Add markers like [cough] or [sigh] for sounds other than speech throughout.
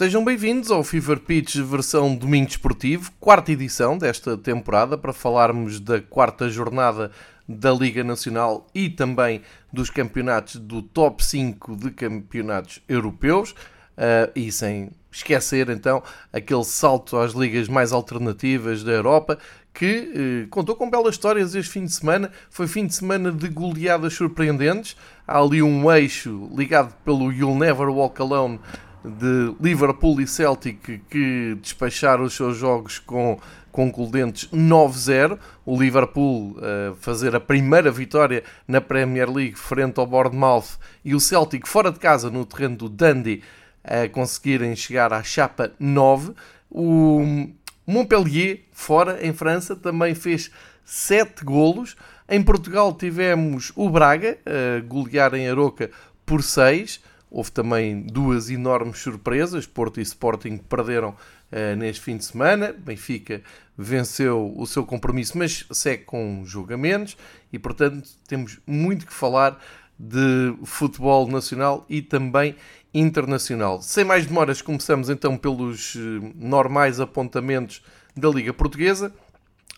Sejam bem-vindos ao Fever Pitch versão Domingo Desportivo, quarta edição desta temporada, para falarmos da quarta jornada da Liga Nacional e também dos campeonatos do top 5 de campeonatos europeus. Uh, e sem esquecer então aquele salto às ligas mais alternativas da Europa que uh, contou com belas histórias este fim de semana. Foi fim de semana de goleadas surpreendentes. Há ali um eixo ligado pelo You'll Never Walk Alone de Liverpool e Celtic que despacharam os seus jogos com concludentes 9-0. O Liverpool uh, fazer a primeira vitória na Premier League frente ao Bournemouth e o Celtic fora de casa no terreno do Dundee a conseguirem chegar à chapa 9. O Montpellier, fora em França, também fez 7 golos. Em Portugal tivemos o Braga a uh, golear em Aroca por 6. Houve também duas enormes surpresas. Porto e Sporting perderam uh, neste fim de semana. Benfica venceu o seu compromisso, mas segue com julgamentos. E, portanto, temos muito que falar de futebol nacional e também internacional. Sem mais demoras, começamos então pelos uh, normais apontamentos da Liga Portuguesa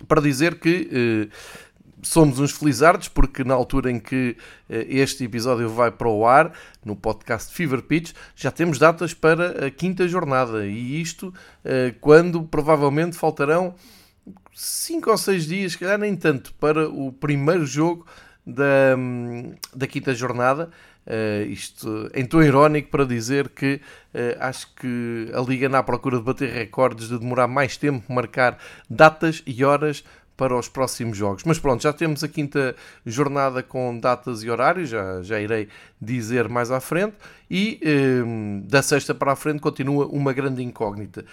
para dizer que uh, somos uns felizardos porque na altura em que eh, este episódio vai para o ar, no podcast Fever Pitch, já temos datas para a quinta jornada e isto eh, quando provavelmente faltarão 5 ou 6 dias, calhar nem tanto, para o primeiro jogo da, da quinta jornada. Uh, isto em tom irónico para dizer que uh, acho que a Liga à procura de bater recordes, de demorar mais tempo, marcar datas e horas para os próximos jogos. Mas pronto, já temos a quinta jornada com datas e horários, já, já irei dizer mais à frente, e eh, da sexta para a frente continua uma grande incógnita.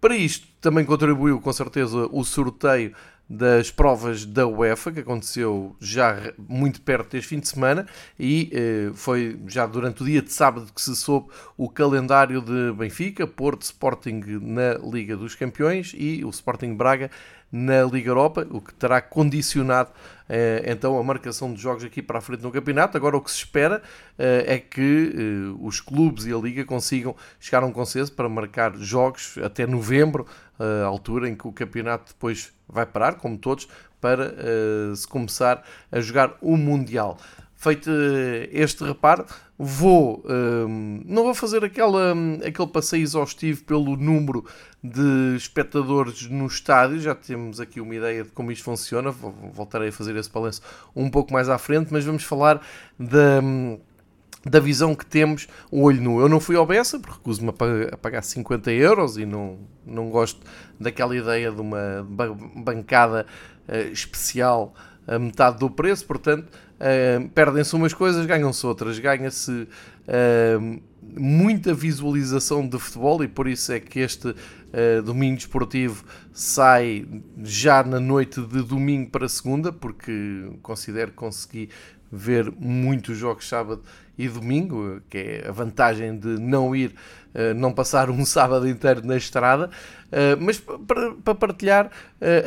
Para isto também contribuiu com certeza o sorteio das provas da UEFA, que aconteceu já muito perto deste fim de semana, e eh, foi já durante o dia de sábado que se soube o calendário de Benfica, Porto, Sporting na Liga dos Campeões e o Sporting Braga na Liga Europa, o que terá condicionado eh, então a marcação de jogos aqui para a frente no campeonato. Agora o que se espera eh, é que eh, os clubes e a Liga consigam chegar a um consenso para marcar jogos até novembro, altura em que o campeonato depois vai parar, como todos, para se começar a jogar o Mundial feito este reparo, vou um, não vou fazer aquela, aquele passeio exaustivo pelo número de espectadores no estádio, já temos aqui uma ideia de como isto funciona, voltarei a fazer esse balanço um pouco mais à frente, mas vamos falar da, da visão que temos o olho nu. Eu não fui ao Bessa, porque recuso-me a pagar 50 euros e não, não gosto daquela ideia de uma bancada uh, especial a metade do preço, portanto Uh, Perdem-se umas coisas, ganham-se outras. Ganha-se uh, muita visualização de futebol e por isso é que este uh, domingo esportivo sai já na noite de domingo para segunda, porque considero que consegui ver muitos jogos sábado e domingo, que é a vantagem de não ir, não passar um [laughs] sábado inteiro na estrada, mas para partilhar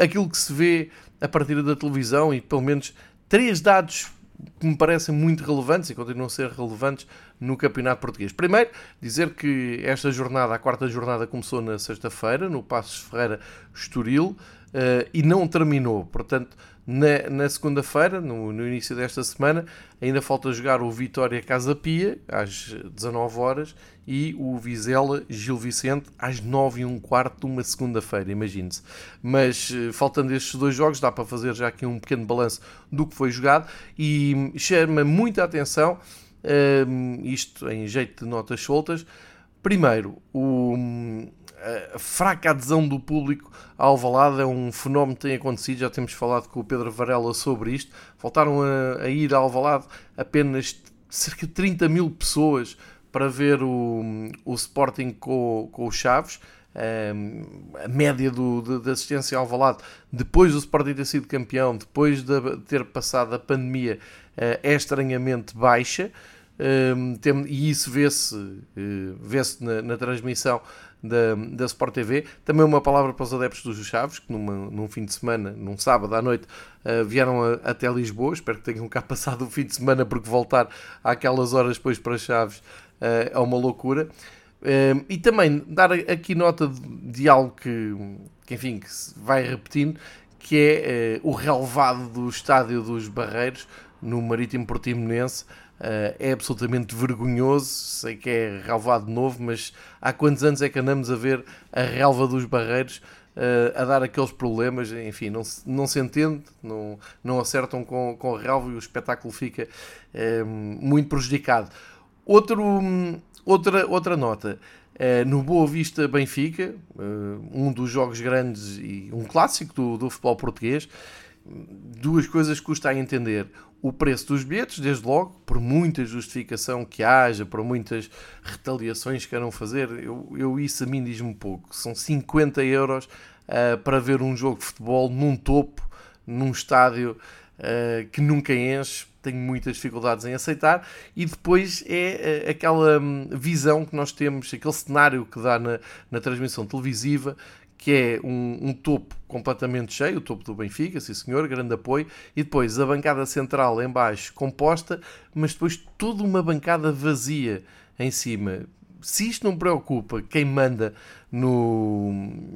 aquilo que se vê a partir da televisão e pelo menos três dados que me parecem muito relevantes e continuam a ser relevantes no Campeonato Português. Primeiro, dizer que esta jornada, a quarta jornada, começou na sexta-feira, no Passos Ferreira Estoril, uh, e não terminou. Portanto, na, na segunda-feira, no, no, início desta semana, ainda falta jogar o Vitória Casa Pia, às 19 horas, e o Vizela Gil Vicente, às 9 e um quarto de uma segunda-feira, imagine-se. Mas, eh, faltando estes dois jogos, dá para fazer já aqui um pequeno balanço do que foi jogado, e chama muita atenção, um, isto em jeito de notas soltas, primeiro, o a fraca adesão do público ao Alvalade é um fenómeno que tem acontecido, já temos falado com o Pedro Varela sobre isto. Faltaram a, a ir ao Alvalade apenas cerca de 30 mil pessoas para ver o, o Sporting com, com o Chaves. Um, a média do, de, de, assistência ao Alvalade depois do Sporting ter sido campeão, depois de ter passado a pandemia, uh, é estranhamente baixa. Um, tem, e isso vê-se uh, vê na, na transmissão da, da Sport TV. Também uma palavra para os adeptos dos Chaves, que numa, num fim de semana, num sábado à noite, uh, vieram a, até Lisboa. Espero que tenham cá [laughs] passado o fim de semana, porque voltar àquelas horas depois para Chaves uh, é uma loucura. Uh, e também dar aqui nota de, de algo que, que, enfim, que se vai repetindo, que é o relevado do estádio dos Barreiros no Marítimo Portimonense. Uh, é absolutamente vergonhoso. Sei que é relevado novo, mas há quantos anos é que andamos a ver a relva dos Barreiros uh, a dar aqueles problemas? Enfim, não se, não se entende, não, não acertam com, com a relva e o espetáculo fica muito prejudicado. Outro, outra, outra nota. No Boa Vista Benfica, um dos jogos grandes e um clássico do, do futebol português, duas coisas custa a entender. O preço dos bilhetes, desde logo, por muita justificação que haja, por muitas retaliações que queiram fazer, eu, eu isso a mim diz-me pouco. São 50 euros uh, para ver um jogo de futebol num topo, num estádio que nunca enche, tenho muitas dificuldades em aceitar, e depois é eh, aquela hum, visão que nós temos, aquele cenário que dá na, na transmissão televisiva, que é um, um, topo completamente cheio, o topo do Benfica, sim senhor, grande apoio, e depois a bancada central em baixo composta, mas depois toda uma bancada vazia em cima. Se isto não preocupa quem manda no,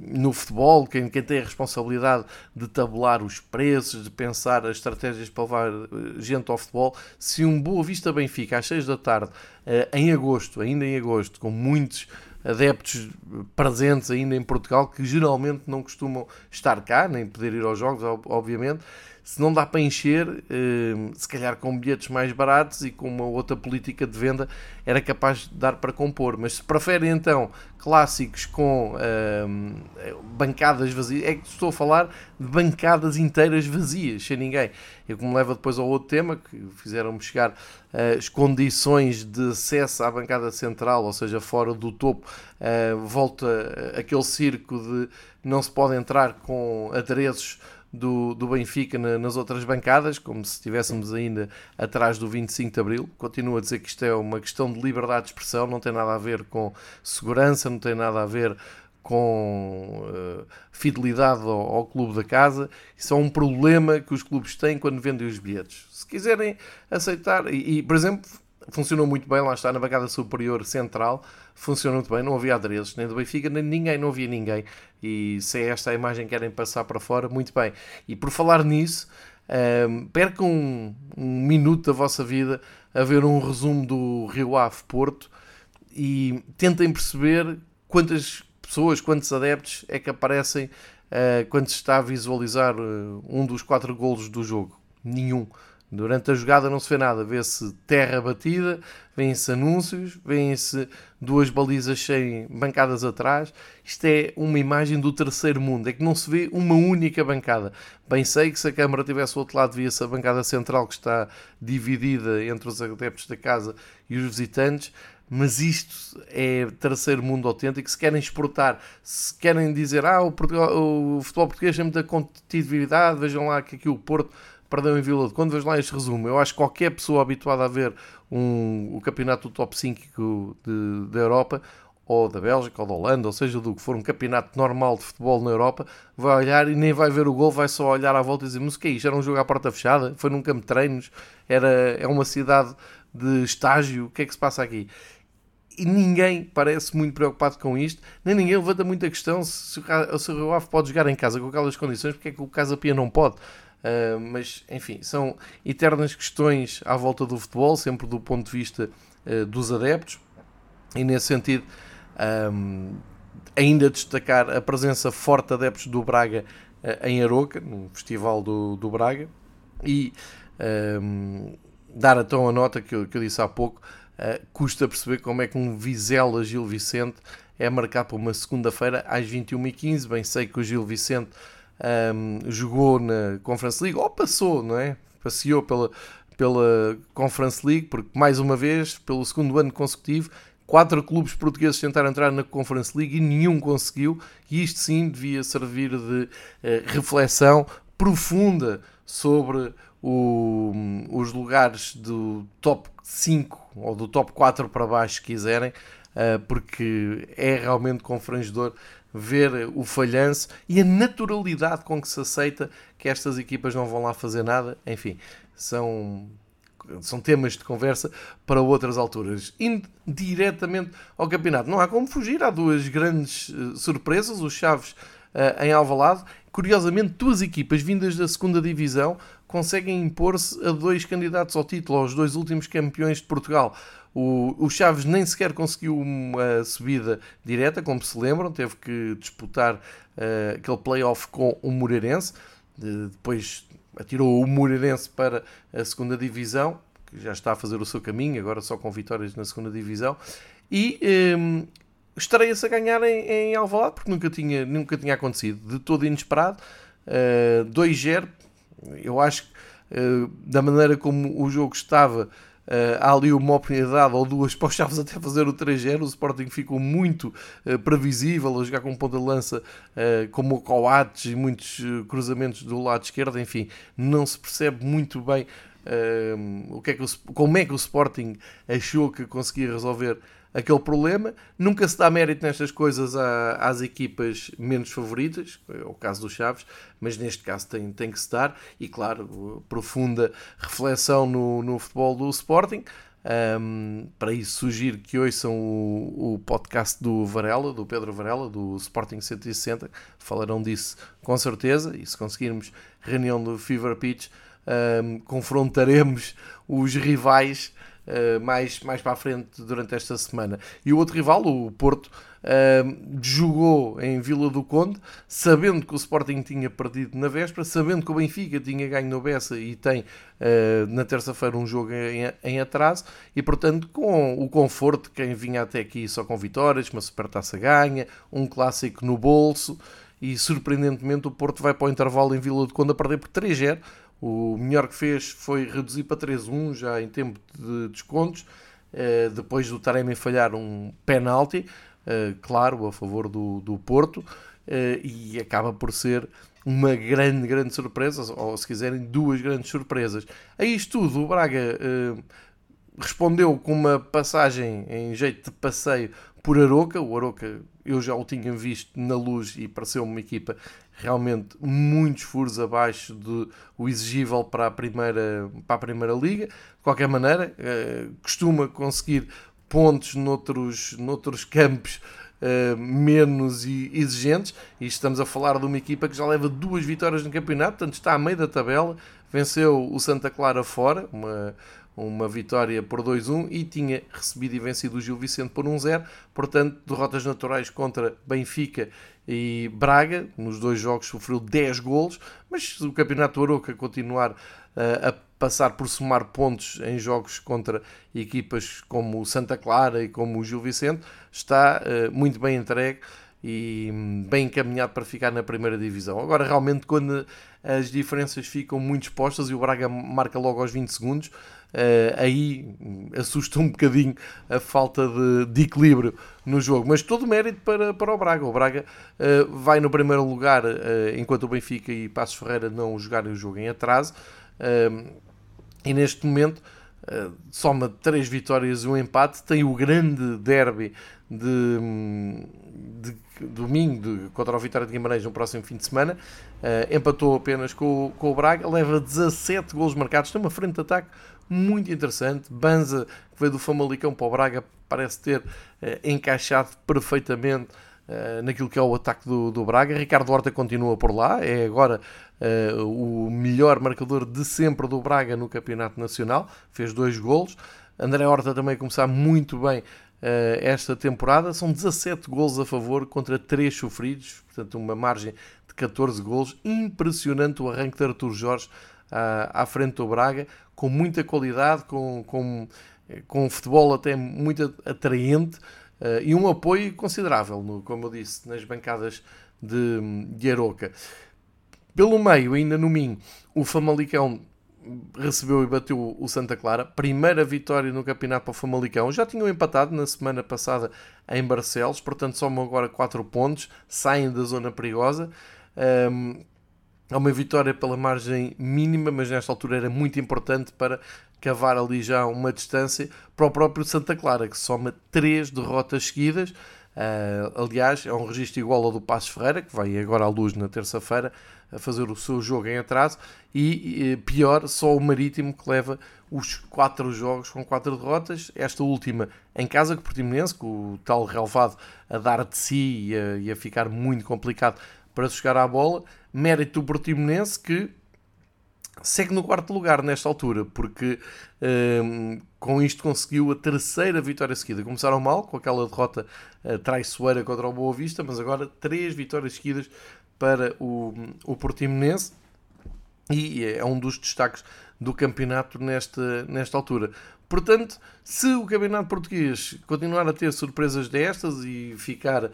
no futebol, quem, quem tem a responsabilidade de tabular os preços, de pensar as estratégias para levar eh, gente ao futebol, se um Boa Vista Benfica às 6 da tarde, eh, em agosto, ainda em agosto, com muitos adeptos presentes ainda em Portugal, que geralmente não costumam estar cá, nem poder ir aos jogos, obviamente, se não dá para encher, eh, se calhar com bilhetes mais baratos e com uma outra política de venda era capaz de dar para compor. Mas se preferem então clássicos com uh, bancadas vazias, é que estou a falar de bancadas inteiras vazias, sem ninguém. Eu que me leva depois ao outro tema, que fizeram-me chegar uh, as condições de acesso à bancada central, ou seja, fora do topo, volta aquele circo de não se pode entrar com adereços do, do Benfica na, nas outras bancadas, como se estivéssemos ainda atrás do 25 de Abril. Continuo a dizer que isto é uma questão de liberdade de expressão, não tem nada a ver com segurança, não tem nada a ver com uh, fidelidade ao, ao, clube da casa. Isso é um problema que os clubes têm quando vendem os bilhetes. Se quiserem aceitar, e, e por exemplo, funcionou muito bem, lá está, na bancada superior central, funcionou muito bem, não havia adereços, nem do Benfica, nem ninguém, não havia ninguém. E se é esta a imagem que querem passar para fora, muito bem. E por falar nisso, um, ehm, percam um, um, minuto da vossa vida a ver um resumo do Rio Ave Porto e tentem perceber quantas pessoas, quantos adeptos é que aparecem uh, quando se está a visualizar uh, um dos quatro golos do jogo. Nenhum. Durante a jogada não se vê nada, vê-se terra batida, vêem-se anúncios, vêem-se duas balizas sem bancadas atrás. Isto é uma imagem do terceiro mundo, é que não se vê uma única bancada. Bem sei que se a Câmara tivesse o outro lado, via-se a bancada central que está dividida entre os adeptos da casa e os visitantes, mas isto é terceiro mundo autêntico. Se querem exportar, se querem dizer ah, o, Portugal, o futebol português tem muita competitividade, vejam lá que aqui o Porto perdeu em Vila de Conde, vejo lá este resumo. Eu acho que qualquer pessoa habituada a ver um, o campeonato do top 5 de, da Europa, ou da Bélgica, ou da Holanda, ou seja, do que for um campeonato normal de futebol na Europa, vai olhar e nem vai ver o gol, vai só olhar à volta e dizer: Mas o que é isto? Era um jogo à porta fechada? Foi num campo de treinos? Era, é uma cidade de estágio? O que é que se passa aqui? E ninguém parece muito preocupado com isto, nem ninguém levanta muita questão se, se o Rio Ave pode jogar em casa com aquelas condições, porque é que o Casa Pia não pode. Uh, mas, enfim, são eternas questões à volta do futebol, sempre do ponto de vista uh, dos adeptos, e nesse sentido, um, ainda destacar a presença forte de adeptos do Braga uh, em Aroca, no Festival do, do Braga, e um, dar então a nota que eu, que eu disse há pouco. custa perceber como é que um Vizela Gil Vicente é marcado para uma segunda-feira às 21h15. Bem, sei que o Gil Vicente um, jogou na Conference League, ou passou, não é? Passeou pela, pela Conference League, porque mais uma vez, pelo segundo ano consecutivo, quatro clubes portugueses tentaram entrar na Conference League e nenhum conseguiu, e isto sim devia servir de uh, reflexão profunda sobre o, os lugares do top 5 ou do top 4 para baixo, se quiserem, uh, porque é realmente confrangedor ver o falhanço e a naturalidade com que se aceita que estas equipas não vão lá fazer nada. Enfim, são são temas de conversa para outras alturas. Indo diretamente ao campeonato, não há como fugir, há duas grandes uh, surpresas, os Chaves uh, em Alvalade. Curiosamente, duas equipas vindas da segunda divisão conseguem impor-se a dois candidatos ao título, aos dois últimos campeões de Portugal. O, o Chaves nem sequer conseguiu uma subida direta, como se lembram, teve que disputar uh, aquele playoff com o Moreirense. depois atirou o Moreirense para a segunda divisão, que já está a fazer o seu caminho, agora só com vitórias na segunda divisão. E um, ehm, estreia-se a ganhar em, em Alvalade, porque nunca tinha, nunca tinha acontecido, de todo inesperado. Uh, eh, 2-0, eu acho que uh, da maneira como o jogo estava, Uh, há ali uma oportunidade ou duas para os Chaves até fazer o 3-0. O Sporting ficou muito uh, previsível a jogar com ponta de lança uh, como o Coates e muitos cruzamentos do lado esquerdo. Enfim, não se percebe muito bem o que é que o, como é que o Sporting achou que conseguia resolver aquele problema. Nunca se dá mérito nestas coisas às equipas menos favoritas, é o caso dos Chaves, mas neste caso tem, tem que se dar. E claro, profunda reflexão no, no futebol do Sporting. Um, para isso, sugiro que ouçam o, o podcast do Varela, do Pedro Varela, do Sporting 160. Falarão disso com certeza. E se conseguirmos reunião do Fever Pitch, um, confrontaremos os rivais uh, mais, mais para a frente durante esta semana. E o outro rival, o Porto, uh, jogou em Vila do Conde, sabendo que o Sporting tinha perdido na véspera, sabendo que o Benfica tinha ganho no Bessa e tem uh, na terça-feira um jogo em, em, atraso, e portanto com o conforto de quem vinha até aqui só com vitórias, uma supertaça ganha, um clássico no bolso, e surpreendentemente o Porto vai para o intervalo em Vila do Conde a perder por 3-0, o melhor que fez foi reduzir para 3-1 já em tempo de descontos, eh, depois do Taremi falhar um penalti, eh, claro, a favor do, do Porto, eh, e acaba por ser uma grande, grande surpresa, ou se quiserem, duas grandes surpresas. A isto tudo, o Braga respondeu com uma passagem em jeito de passeio por Aroca. O Aroca eu já o tinha visto na luz e pareceu uma equipa realmente muitos furos abaixo do exigível para a primeira, para a primeira liga. De qualquer maneira, eh, costuma conseguir pontos noutros, noutros campos Uh, menos exigentes, e estamos a falar de uma equipa que já leva duas vitórias no campeonato, portanto está a meio da tabela, venceu o Santa Clara fora, uma, uma vitória por 2-1 e tinha recebido e vencido o Gil Vicente por 1-0. Portanto, derrotas naturais contra Benfica e Braga. Nos dois jogos sofreu 10 golos, mas o Campeonato do Aroca continuar uh, a passar por somar pontos em jogos contra equipas como o Santa Clara e como o Gil Vicente, está uh, muito bem entregue e hum, bem encaminhado para ficar na primeira divisão. Agora, realmente, quando as diferenças ficam muito expostas e o Braga marca logo aos 20 segundos, aí assusta um bocadinho a falta de, de, equilíbrio no jogo. Mas todo mérito para, para o Braga. O Braga uh, vai no primeiro lugar, uh, enquanto o Benfica e Passos Ferreira não jogarem o jogo em atraso. e neste momento soma três vitórias e um empate. Tem o grande derby de, de domingo de, contra o Vitória de Guimarães no próximo fim de semana. empatou apenas com, com o Braga. Leva 17 golos marcados. Tem uma frente de ataque muito interessante. Banza, que veio do Famalicão para o Braga, parece ter eh, encaixado perfeitamente eh, naquilo que é o ataque do, do Braga. Ricardo Horta continua por lá, é agora eh, o melhor marcador de sempre do Braga no Campeonato Nacional, fez dois golos. André Horta também a começar muito bem esta temporada. São 17 golos a favor contra 3 sofridos, portanto, uma margem de 14 golos. Impressionante o arranque de Artur Jorge à, à frente do Braga, com muita qualidade, com, com, com um futebol até muito atraente uh, e um apoio considerável, no, como eu disse, nas bancadas de, de Aroca. Pelo meio, ainda no Minho, o Famalicão recebeu e bateu o Santa Clara. Primeira vitória no campeonato para o Famalicão. Já tinham empatado na semana passada em Barcelos, portanto somam agora 4 pontos, saem da zona perigosa. Um, é uma vitória pela margem mínima, mas nesta altura era muito importante para cavar ali já uma distância para o próprio Santa Clara, que soma três derrotas seguidas. Uh, aliás, é um registro igual ao do Passos Ferreira, que vai agora à luz na terça-feira a fazer o seu jogo em atraso, e, pior, só o Marítimo que leva os quatro jogos com quatro derrotas, esta última em casa com o Portimonense, com o tal relevado a dar de si e a, e a ficar muito complicado para chegar à bola, mérito do Portimonense que segue no quarto lugar nesta altura, porque um, com isto conseguiu a terceira vitória seguida. Começaram mal com aquela derrota uh, traiçoeira contra o Boa Vista, mas agora três vitórias seguidas para o, o Portimonense e é um dos destaques do campeonato nesta, nesta altura. Portanto, se o campeonato português continuar a ter surpresas destas e ficar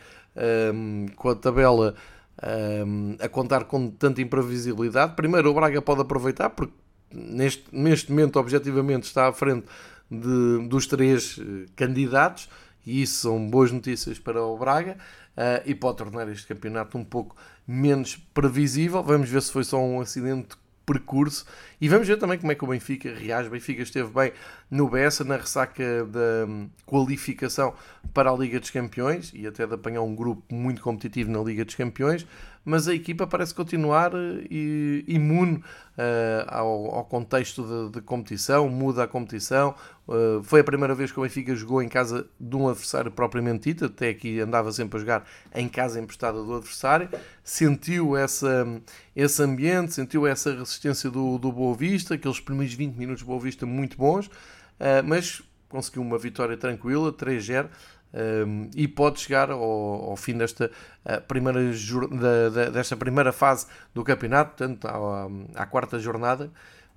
um, com a tabela um, a contar com tanta imprevisibilidade. Primeiro, o Braga pode aproveitar, porque neste, neste momento, objetivamente, está à frente de, dos três eh, candidatos, e isso são boas notícias para o Braga, uh, e pode tornar este campeonato um pouco menos previsível. Vamos ver se foi só um acidente percurso. E vamos ver também como é que o Benfica reage. O Benfica esteve bem no Bessa, na ressaca da hum, qualificação para a Liga dos Campeões e até de apanhar um grupo muito competitivo na Liga dos Campeões mas a equipa parece continuar uh, imune uh, ao, ao, contexto de, de, competição, muda a competição. Uh, foi a primeira vez que o Benfica jogou em casa de um adversário propriamente dito, até aqui andava sempre a jogar em casa emprestada do adversário. Sentiu essa, esse ambiente, sentiu essa resistência do, do Boa Vista, aqueles primeiros 20 minutos do Boa Vista muito bons, mas conseguiu uma vitória tranquila, 3-0 um, e pode chegar ao, ao fim desta uh, primeira, da, da, desta primeira fase do campeonato, portanto, à, à, quarta jornada,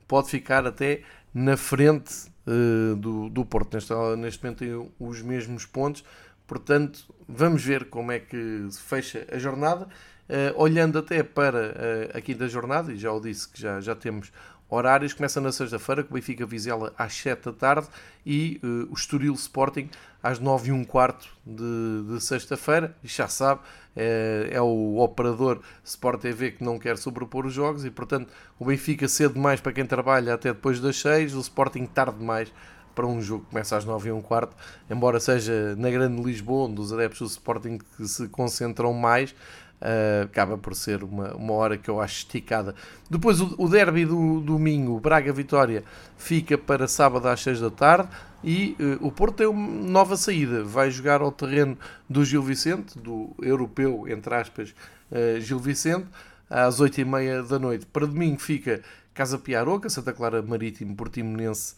pode ficar até na frente uh, do, do Porto. Neste, neste momento tem os mesmos pontos, portanto, vamos ver como é que se fecha a jornada. Uh, olhando até para a quinta jornada, e já o disse que já, já temos horários, começa na sexta-feira, com o Benfica Vizela às 7 da tarde e uh, o Estoril Sporting às 9 e um quarto de, de sexta-feira. E já sabe, é, é, o operador Sport TV que não quer sobrepor os jogos e, portanto, o Benfica cedo demais para quem trabalha até depois das 6, o Sporting tarde demais para um jogo que começa às 9 e um quarto, embora seja na Grande Lisboa, onde os adeptos do Sporting que se concentram mais, Uh, acaba por ser uma, uma hora que eu acho esticada. Depois o, o derby do, domingo, Braga-Vitória, fica para sábado às 6 da tarde e uh, o Porto tem uma nova saída. Vai jogar ao terreno do Gil Vicente, do europeu, entre aspas, uh, Gil Vicente, às 8 e meia da noite. Para domingo fica Casa Piaroca, Santa Clara Marítimo, Portimonense,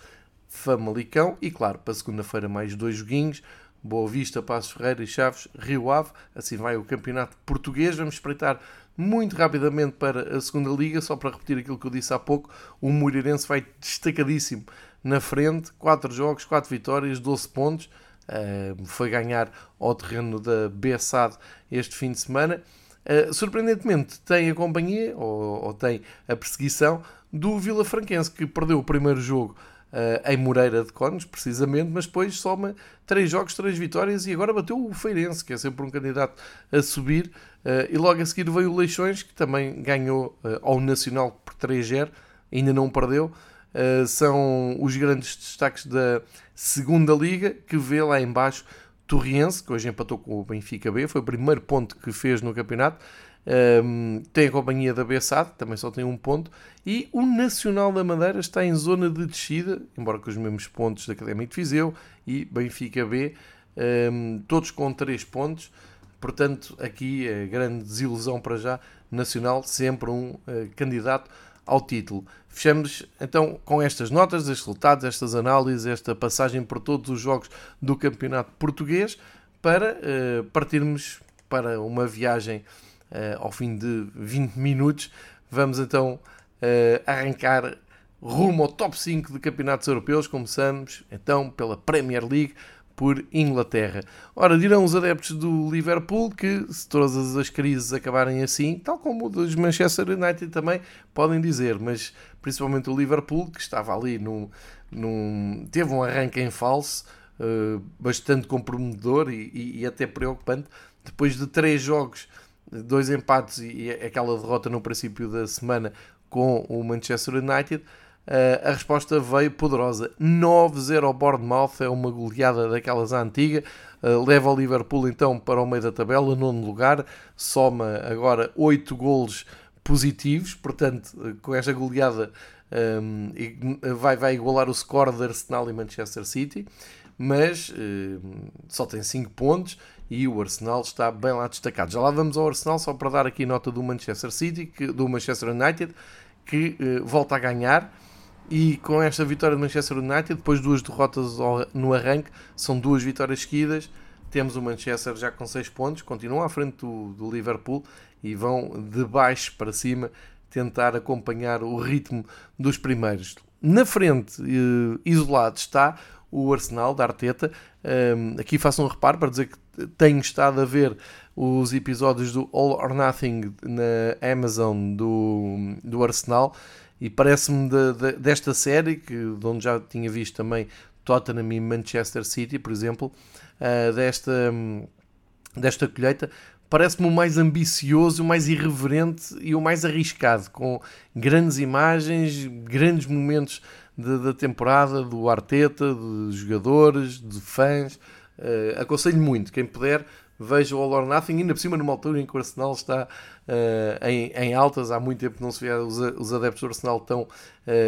Famalicão e, claro, para segunda-feira mais dois joguinhos. Boa Vista, Passos Ferreira e Chaves, Rio Ave. Assim vai o campeonato português. Vamos espreitar muito rapidamente para a segunda liga, só para repetir aquilo que eu disse há pouco. O Moreirense vai destacadíssimo na frente, 4 jogos, 4 vitórias, 12 pontos. Uh, foi ganhar ao terreno da Bessade este fim de semana. Uh, surpreendentemente, tem a companhia, ou, ou, tem a perseguição, do Vila Franquense, que perdeu o primeiro jogo uh, em Moreira de Cones, precisamente, mas depois soma 3 jogos, 3 vitórias e agora bateu o Feirense, que é sempre um candidato a subir. Uh, e logo a seguir veio o Leixões, que também ganhou ao Nacional por 3-0, ainda não perdeu. São os grandes destaques da segunda liga, que vê lá embaixo Torriense, que hoje empatou com o Benfica B, foi o primeiro ponto que fez no campeonato. Um, tem a companhia da Bessade, também só tem um ponto. E o Nacional da Madeira está em zona de descida, embora com os mesmos pontos da Académica de Viseu e Benfica B, um, todos com 3 pontos. Portanto, aqui a grande desilusão para já. Nacional, sempre um uh, candidato ao título. Fechamos então com estas notas, estes resultados, estas análises, esta passagem por todos os jogos do Campeonato Português para uh, partirmos para uma viagem uh, ao fim de 20 minutos. Vamos então uh, arrancar rumo ao top 5 de campeonatos europeus. Começamos então pela Premier League por Inglaterra. Ora, dirão os adeptos do Liverpool que se todas as crises acabarem assim, tal como o dos Manchester United também podem dizer, mas principalmente o Liverpool, que estava ali num, num teve um arranque em falso, uh, bastante comprometedor e, e, e, até preocupante, depois de três jogos dois empates e aquela derrota no princípio da semana com o Manchester United, Uh, a resposta veio poderosa. 9-0 ao Bournemouth, é uma goleada daquelas antiga. Uh, leva o Liverpool então para o meio da tabela, nono lugar. Soma agora 8 golos positivos, portanto, uh, com esta goleada um, vai, vai igualar o score de Arsenal e Manchester City, mas só tem 5 pontos e o Arsenal está bem lá destacado. Já lá vamos ao Arsenal, só para dar aqui nota do Manchester City, que, do Manchester United, que volta a ganhar e com esta vitória do Manchester United, depois duas derrotas no arranque, são duas vitórias seguidas. Temos o Manchester já com 6 pontos, continuam à frente do, do, Liverpool e vão de baixo para cima tentar acompanhar o ritmo dos primeiros. Na frente, eh, isolado, está o Arsenal da Arteta. Um, aqui faço um reparo para dizer que tenho estado a ver os episódios do All or Nothing na Amazon do, do Arsenal e parece-me de, de, desta série, que, de onde já tinha visto também Tottenham e Manchester City, por exemplo, uh, desta, um, desta colheita, parece-me o mais ambicioso, o mais irreverente e o mais arriscado, com grandes imagens, grandes momentos da temporada, do Arteta, de jogadores, de fãs. Uh, aconselho muito, quem puder, veja o All or Nothing, ainda por cima numa altura em que o Arsenal está uh, em, em, altas, há muito tempo não se vê os, os adeptos do Arsenal tão uh,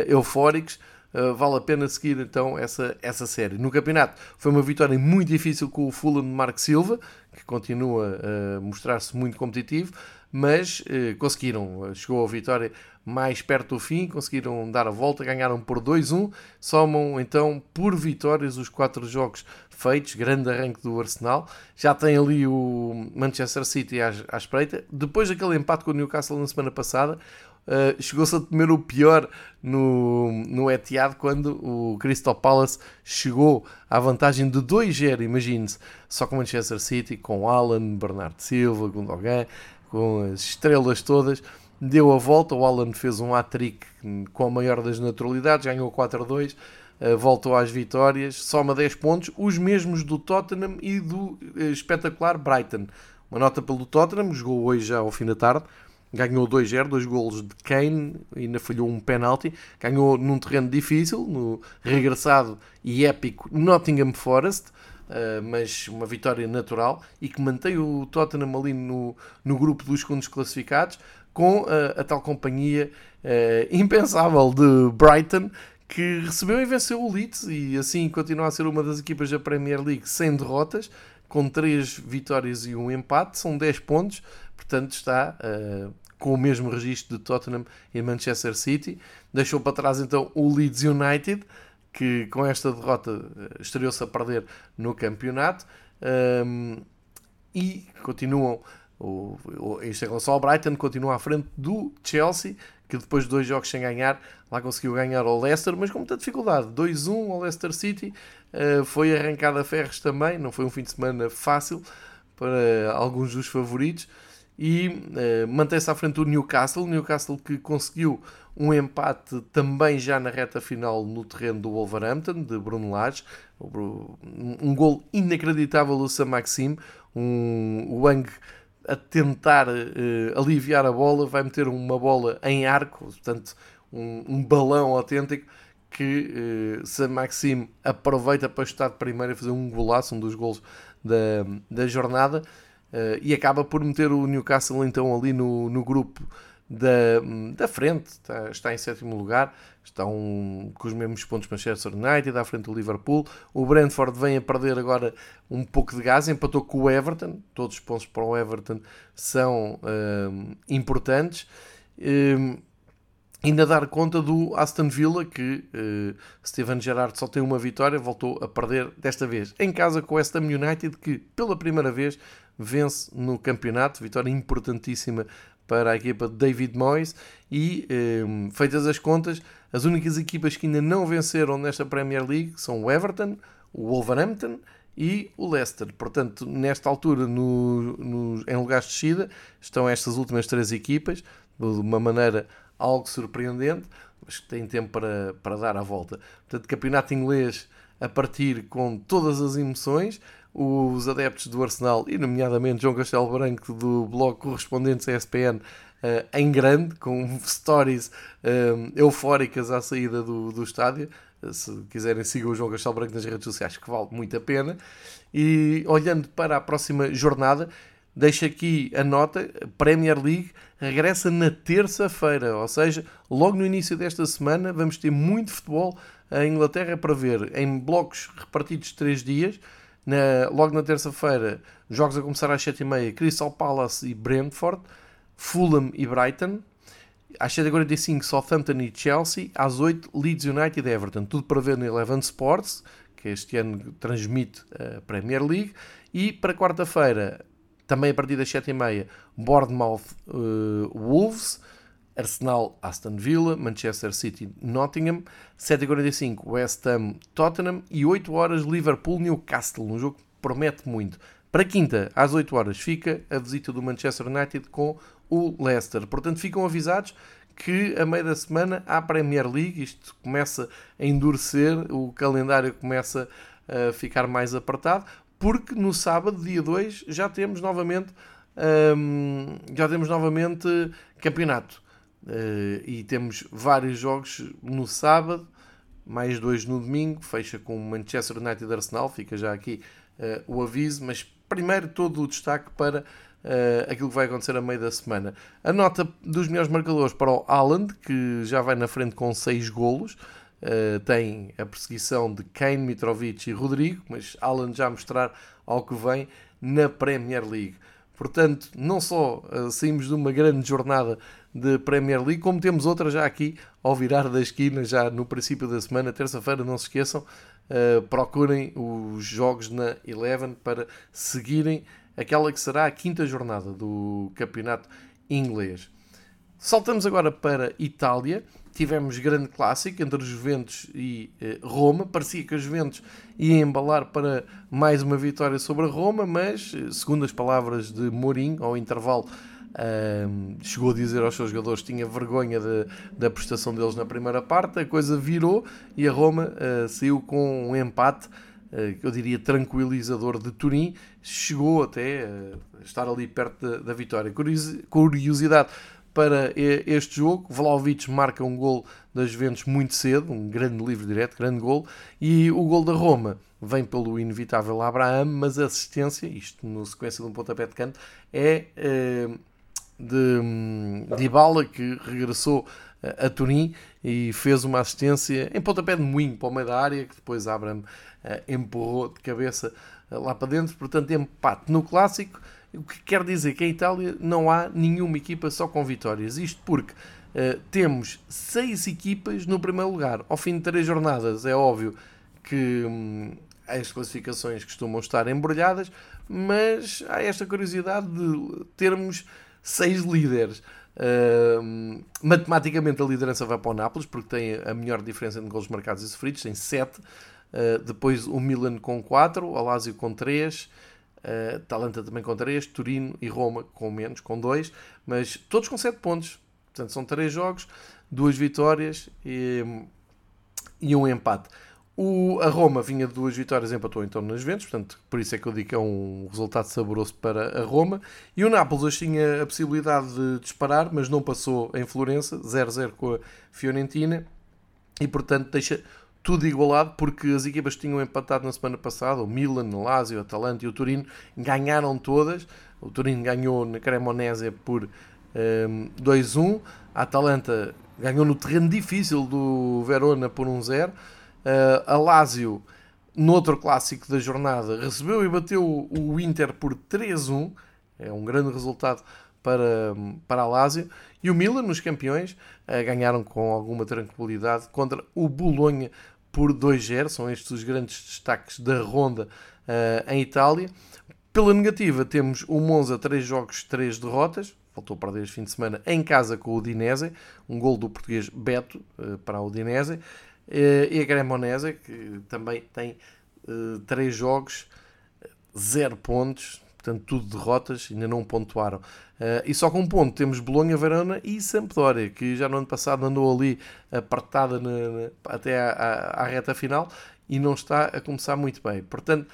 eufóricos, uh, vale a pena seguir então essa, essa série. No campeonato foi uma vitória muito difícil com o Fulham de Marco Silva, que continua a mostrar-se muito competitivo, mas conseguiram, chegou a vitória mais perto do fim, conseguiram dar a volta, ganharam por 2-1, somam então por vitórias os quatro jogos feitos, grande arranque do Arsenal, já tem ali o Manchester City à, à espreita, depois daquele empate com o Newcastle na semana passada, Uh, chegou-se a temer o pior no, no Etihad quando o Crystal Palace chegou à vantagem de 2-0, imagine-se, só com o Manchester City, com Alan, Bernardo Silva, Gundogan, com as estrelas todas, deu a volta. O Alan fez um hat-trick com a maior das naturalidades, ganhou 4-2, uh, eh, voltou às vitórias, soma 10 pontos, os mesmos do Tottenham e do uh, espetacular Brighton. Uma nota pelo Tottenham, jogou hoje já ao fim da tarde, ganhou 2-0, dois golos de Kane, ainda falhou um penalti, ganhou num terreno difícil, no regressado e épico Nottingham Forest. Uh, mas uma vitória natural e que mantém o Tottenham ali no, no grupo dos segundos classificados com a, a tal companhia [laughs] impensável de Brighton que recebeu e venceu o Leeds e assim continua a ser uma das equipas da Premier League sem derrotas, com 3 vitórias e um empate, são 10 pontos, portanto está uh, com o mesmo registro de Tottenham e Manchester City. Deixou para trás então o Leeds United, que com esta derrota uh, estreou-se a perder no campeonato. Um, e continuam o, o, isto em relação ao Brighton, continua à frente do Chelsea, que depois de dois jogos sem ganhar, lá conseguiu ganhar ao Leicester, mas com muita dificuldade. 2-1 ao Leicester City, uh, foi arrancada a ferros também, não foi um fim de semana fácil para alguns dos favoritos. E uh, mantém-se à frente do Newcastle, Newcastle que conseguiu um empate também já na reta final no terreno do Wolverhampton, de Bruno Lage, um gol inacreditável do Sam Maxime, um Wang a tentar uh, aliviar a bola, vai meter uma bola em arco, portanto, um, um balão autêntico que uh, Sam Maxime aproveita para estar de primeira e fazer um golaço, um dos gols da, da jornada, uh, e acaba por meter o Newcastle então ali no, no grupo da, da frente, está, está em sétimo lugar, estão com os mesmos pontos Manchester United, à frente do Liverpool. O Brentford vem a perder agora um pouco de gás, empatou com o Everton, todos os pontos para o Everton são um, importantes. Um, ainda dar conta do Aston Villa, que uh, Steven Gerrard só tem uma vitória, voltou a perder desta vez em casa com o West Ham United, que pela primeira vez vence no campeonato, vitória importantíssima para a equipa de David Moyes e, um, feitas as contas, as únicas equipas que ainda não venceram nesta Premier League são o Everton, o Wolverhampton e o Leicester. Portanto, nesta altura, no, no, em lugares de descida, estão estas últimas três equipas, de uma maneira algo surpreendente, mas que têm tempo para, para dar a volta. Portanto, campeonato inglês a partir com todas as emoções os adeptos do Arsenal, e nomeadamente João Castelo Branco do blog Correspondentes ESPN, uh, em grande, com [laughs] stories uh, eufóricas à saída do, do estádio. Se quiserem, sigam o João Castelo Branco nas redes sociais, que vale muito a pena. E olhando para a próxima jornada, deixo aqui a nota: Premier League regressa na terça-feira, ou seja, logo no início desta semana, vamos ter muito futebol em Inglaterra para ver em blocos repartidos de 3 dias. Na, logo na terça-feira, jogos a começar às 7h30, Crystal Palace e Brentford, Fulham e Brighton. Às 7h45, Southampton e Chelsea. Às 8 Leeds United e Everton. Tudo para ver no Eleven Sports, que este ano transmite a Premier League. E para quarta-feira, também a partir das 7h30, Bournemouth uh, Wolves. Arsenal, Aston Villa, Manchester City, Nottingham, 7h45 West Ham, Tottenham e 8 horas Liverpool, Newcastle, um jogo que promete muito. Para quinta, às 8 horas, fica a visita do Manchester United com o Leicester. Portanto, ficam avisados que a meio da semana há Premier League, isto começa a endurecer, o calendário começa a ficar mais apertado, porque no sábado, dia 2, já temos novamente, hum, já temos novamente campeonato. Uh, e temos vários jogos no sábado, mais dois no domingo, fecha com Manchester United Arsenal, fica já aqui uh, o aviso, mas primeiro todo o destaque para uh, aquilo que vai acontecer a meio da semana. A nota dos melhores marcadores para o Haaland, que já vai na frente com 6 golos, tem a perseguição de Kane, Mitrovic e Rodrigo, mas Haaland já mostrar ao que vem na Premier League. Portanto, não só saímos de uma grande jornada de Premier League, como temos outra já aqui ao virar da esquina, já no princípio da semana, terça-feira, não se esqueçam, uh, procurem os jogos na Eleven para seguirem aquela que será a quinta jornada do campeonato inglês. Saltamos agora para Itália. Tivemos grande clássico entre Juventus e eh, Roma. Parecia que a Juventus ia embalar para mais uma vitória sobre a Roma, mas, eh, segundo as palavras de Mourinho, ao intervalo chegou a dizer aos seus jogadores que tinha vergonha de, da prestação deles na primeira parte, a coisa virou e a Roma uh, saiu com um empate, uh, eu diria tranquilizador de Turim, chegou até a estar ali perto da, da vitória. Curiosidade para este jogo, Vlaovic marca um gol das Juventus muito cedo, um grande livre direto, grande gol, e o gol da Roma vem pelo inevitável Abraham, mas a assistência, isto no sequência de um pontapé de canto, é uh, de, Ibala, que regressou a Turim e fez uma assistência em pontapé de moinho para o meio da área, que depois Abraham uh, empurrou de cabeça uh, lá para dentro. Portanto, empate no clássico, o que quer dizer que em Itália não há nenhuma equipa só com vitórias. Isto porque uh, temos seis equipas no primeiro lugar. Ao fim de três jornadas, é óbvio que hum, as classificações costumam estar embrulhadas, mas há esta curiosidade de termos seis líderes. Uh, matematicamente a liderança vai para o Nápoles porque tem a melhor diferença de gols marcados e sofridos, tem 7. Uh, depois o Milan com 4, o Lazio com 3, uh, Talanta também com 3, Turino e Roma com menos, com 2, mas todos com 7 pontos. Portanto, são 3 jogos, 2 vitórias e, e um empate. O, a Roma vinha de duas vitórias, empatou então nas Juventus, portanto, por isso é que eu digo que é um resultado saboroso para a Roma. E o Nápoles tinha a possibilidade de disparar, mas não passou em Florença, 0-0 com a Fiorentina, e portanto deixa tudo igualado, porque as equipas que tinham empatado na semana passada, o Milan, o Lazio, o Atalanta e o Turino, ganharam todas. O Turino ganhou na Cremonese por um, 2-1, a Atalanta ganhou no terreno difícil do Verona por 1-0. Uh, a Lazio, no outro clássico da jornada, recebeu e bateu o Inter por 3-1. É um grande resultado para, para a Lazio. E o Milan, nos campeões, uh, ganharam com alguma tranquilidade contra o Bolonha por 2-0. São estes os grandes destaques da ronda uh, em Itália. Pela negativa, temos o Monza, 3 jogos, 3 derrotas. Voltou a perder este fim de semana em casa com o Udinese. Um gol do português Beto uh, para o Udinese. Eh, e a Cremonese, que também tem uh, três jogos, zero pontos, portanto, tudo derrotas, ainda não pontuaram. Uh, e só com um ponto temos Bolonha, Verona e Sampdoria, que já no ano passado andou ali apertada até à, reta final e não está a começar muito bem. Portanto,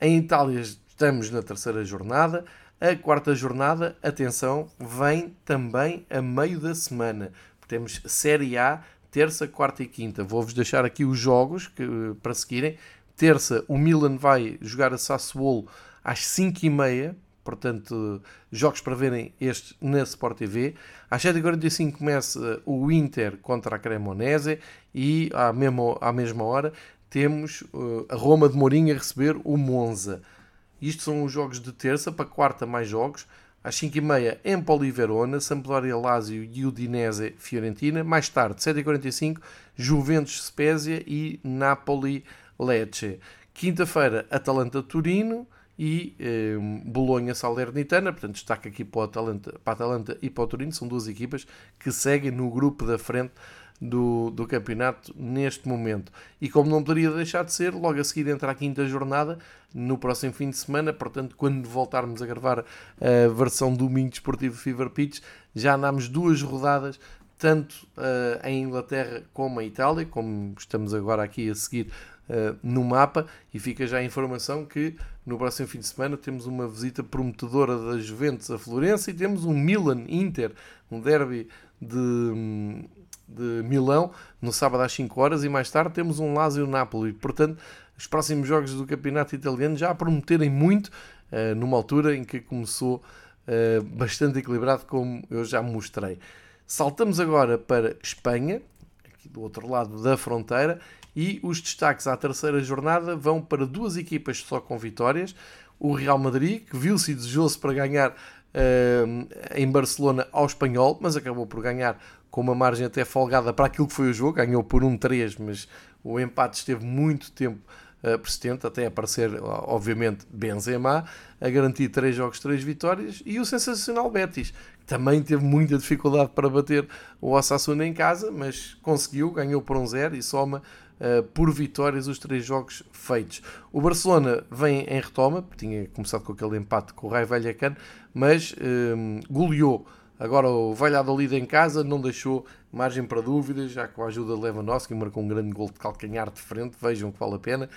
em Itália estamos na terceira jornada, A quarta jornada, atenção, vem também a meio da semana. Temos Série A, terça, quarta e quinta. Vou-vos deixar aqui os jogos que, para seguirem. Terça, o Milan vai jogar a Sassuolo às 5h30. Portanto, jogos para verem estes na Sport TV. Às 7h45 começa o Inter contra a Cremonese e à mesma, à mesma hora temos uh, a Roma de Mourinho a receber o Monza. Isto são os jogos de terça, para quarta mais jogos. Às 5h30, Empoli Verona, Sampdoria Lazio e Udinese Fiorentina. Mais tarde, 7h45, Juventus Spezia e Napoli Lecce. Quinta-feira, Atalanta Turino e eh, Bolonha Salernitana. Portanto, destaque aqui para, Atalanta, para a Atalanta e para o Turino. São duas equipas que seguem no grupo da frente do, do campeonato neste momento. E como não poderia deixar de ser, logo a seguir entra a quinta jornada no próximo fim de semana. Portanto, quando voltarmos a gravar a versão domingo desportivo Fever Pitch, já andámos duas rodadas tanto uh, em Inglaterra como em Itália, como estamos agora aqui a seguir uh, no mapa, e fica já a informação que no próximo fim de semana temos uma visita prometedora da Juventus a Florença e temos um Milan-Inter, um derby de, de Milão, no sábado às 5 horas, e mais tarde temos um Lazio-Napoli. Portanto, os próximos jogos do campeonato italiano já prometerem muito, uh, numa altura em que começou uh, bastante equilibrado, como eu já mostrei. Saltamos agora para Espanha, aqui do outro lado da fronteira, e os destaques à terceira jornada vão para duas equipas só com vitórias. O Real Madrid, que viu-se desejoso para ganhar uh, em Barcelona ao Espanhol, mas acabou por ganhar com uma margem até folgada para aquilo que foi o jogo, ganhou por 1-3, mas o empate esteve muito tempo uh, persistente, até aparecer, obviamente, Benzema, a garantir 3 jogos, 3 vitórias, e o sensacional Betis, que também teve muita dificuldade para bater o Osasuna em casa, mas conseguiu, ganhou por 1-0 e soma Uh, por vitórias os três jogos feitos. O Barcelona vem em retoma, tinha começado com aquele empate com o Rai Vallecano, mas uh, goleou Agora o Valladolid em casa não deixou margem para dúvidas, já com a ajuda de Lewandowski marcou um grande gol de calcanhar de frente, vejam que vale a pena.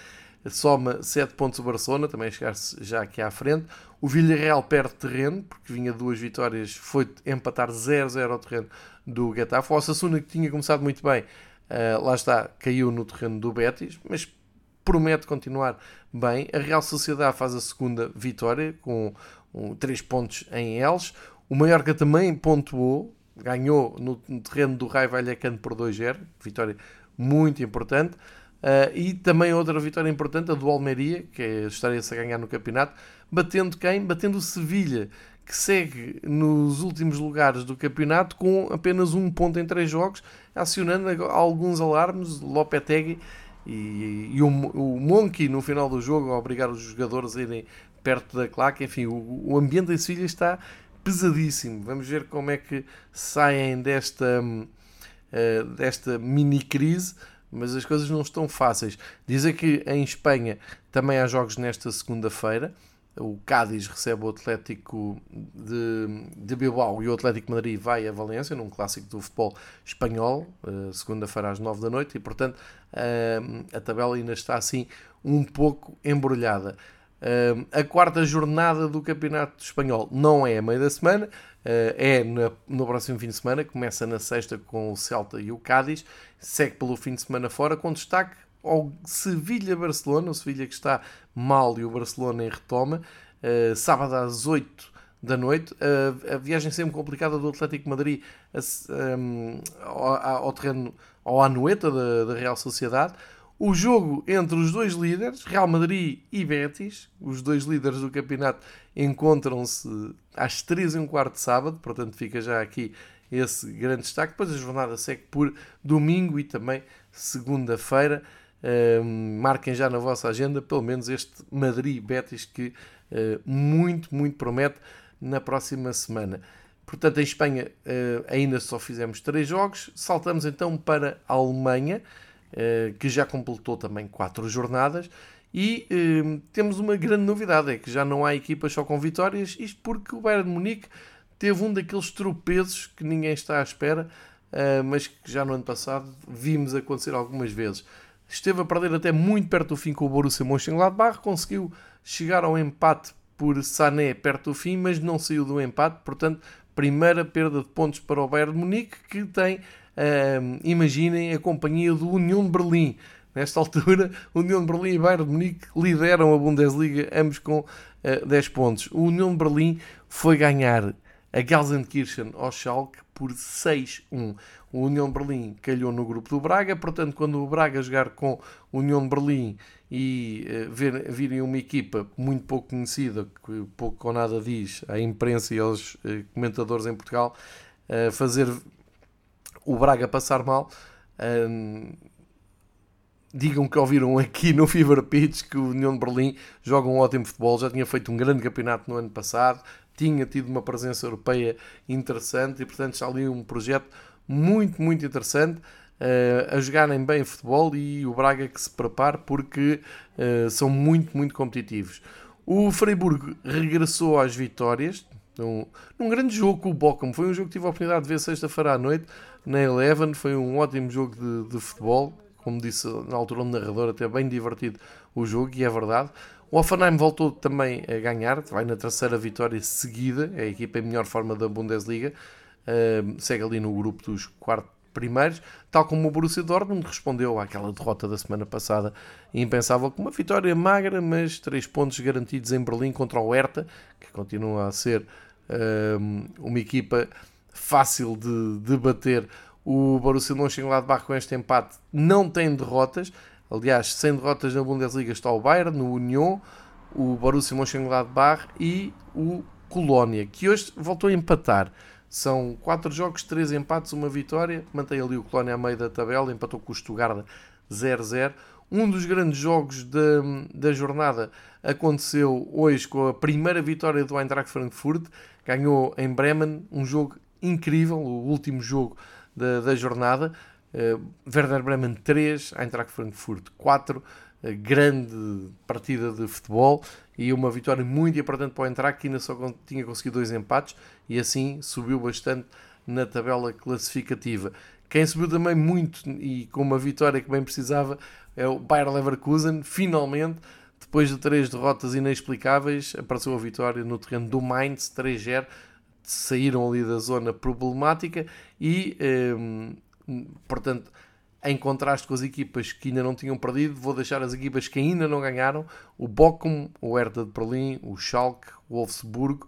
Soma 7 pontos o Barcelona, também chegar-se já aqui à frente. O Villarreal perde terreno, porque vinha duas vitórias, foi empatar 0-0 ao terreno do Getafe. O Osasuna, que tinha começado muito bem, uh, lá está, caiu no terreno do Betis, mas promete continuar bem. A Real Sociedade faz a segunda vitória, com um, 3 pontos em Eles. O Mallorca também pontuou, ganhou no, terreno do Rai Vallecano por 2-0, vitória muito importante. Uh, e também outra vitória importante, a do Almeria, que é, estaria-se a ganhar no campeonato, batendo quem? Batendo o Sevilha, que segue nos últimos lugares do campeonato com apenas um ponto em três jogos, acionando alguns alarmes, Lopetegui e, e o, o Monkey no final do jogo a obrigar os jogadores a irem perto da claque. Enfim, o, o ambiente em Sevilha está pesadíssimo. Vamos ver como é que saem desta, uh, desta mini crise, mas as coisas não estão fáceis. Dizem que em Espanha também há jogos nesta segunda-feira. O Cádiz recebe o Atlético de, de Bilbao e o Atlético de Madrid vai a Valência, num clássico do futebol espanhol, uh, segunda-feira às nove da noite, e portanto uh, a tabela ainda está assim um pouco embrulhada a quarta jornada do Campeonato Espanhol não é a meio da semana, uh, é no próximo fim de semana, começa na sexta com o Celta e o Cádiz, segue pelo fim de semana fora, com destaque ao Sevilha-Barcelona, o Sevilha que está mal e o Barcelona em retoma, uh, sábado às 8 da noite, uh, a viagem sempre complicada do Atlético Madrid um, ao, ao, terreno, ao Anoeta da, da Real Sociedade, o jogo entre os dois líderes, Real Madrid e Betis, os dois líderes do campeonato, encontram-se às 3 e um quarto de sábado, portanto fica já aqui esse grande destaque. Depois a jornada segue por domingo e também segunda-feira. Uh, marquem já na vossa agenda pelo menos este Madrid-Betis que uh, muito, muito promete na próxima semana. Portanto, em Espanha uh, ainda só fizemos três jogos. Saltamos então para a Alemanha. Eh, que já completou também quatro jornadas. E eh, temos uma grande novidade: é que já não há equipas só com vitórias, isto porque o Bayern de Munique teve um daqueles tropeços que ninguém está à espera, eh, mas que já no ano passado vimos acontecer algumas vezes. Esteve a perder até muito perto do fim com o Borussia Mönchengladbach, conseguiu chegar ao empate por Sané perto do fim, mas não saiu do empate, portanto, primeira perda de pontos para o Bayern de Munique, que tem, uh, imaginem, a companhia do União de Berlim. Nesta altura, União de Berlim e Bayern de Munique lideram a Bundesliga, ambos com uh, 10 pontos. O União de Berlim foi ganhar a Gelsenkirchen ao Schalke por 6-1. O União de Berlim calhou no grupo do Braga, portanto, quando o Braga jogar com o União de Berlim e uh, virem uma equipa muito pouco conhecida, que pouco ou nada diz à imprensa e aos uh, comentadores em Portugal, uh, fazer o Braga passar mal, digam que ouviram aqui no Fever Pitch que o União de Berlim joga um ótimo futebol, já tinha feito um grande campeonato no ano passado, tinha tido uma presença europeia interessante e, portanto, está ali um projeto muito, muito interessante uh, a jogarem bem futebol e o Braga que se prepare porque uh, são muito, muito competitivos. O Freiburg regressou às vitórias num, num grande jogo com o Bochum. Foi um jogo que tive a oportunidade de ver sexta-feira à noite na Eleven. Foi um ótimo jogo de, de futebol. Como disse na altura o narrador, até bem divertido o jogo, e é verdade. O Offenheim voltou também a ganhar, vai na terceira vitória seguida, é a equipa em melhor forma da Bundesliga, segue ali no grupo dos quatro primeiros, tal como o Borussia Dortmund respondeu àquela derrota da semana passada, impensável, com uma vitória magra, mas três pontos garantidos em Berlim contra o Hertha, que continua a ser uma equipa fácil de, de bater. O Borussia Mönchengladbach com este empate não tem derrotas, Aliás, sem derrotas na Bundesliga está o Bayern, no Union, o Borussia Mönchengladbach e o Colónia, que hoje voltou a empatar. São 4 jogos, 3 empates, uma vitória. Mantém ali o Colónia a meio da tabela, empatou com o Stuttgart 0-0. Um dos grandes jogos da, da jornada aconteceu hoje com a primeira vitória do Eintracht Frankfurt. Ganhou em Bremen, um jogo incrível, o último jogo da, da jornada. Uh, Werder Bremen 3, Eintracht Frankfurt 4, uh, grande partida de futebol e uma vitória muito importante para o Eintracht que ainda só tinha conseguido dois empates e assim subiu bastante na tabela classificativa. Quem subiu também muito e com uma vitória que bem precisava é o Bayer Leverkusen, finalmente, depois de três derrotas inexplicáveis, apareceu a vitória no terreno do Mainz 3-0, saíram ali da zona problemática e ehm, Portanto, em contraste com as equipas que ainda não tinham perdido, vou deixar as equipas que ainda não ganharam, o Bochum, o Hertha de Berlim, o Schalke, o Wolfsburgo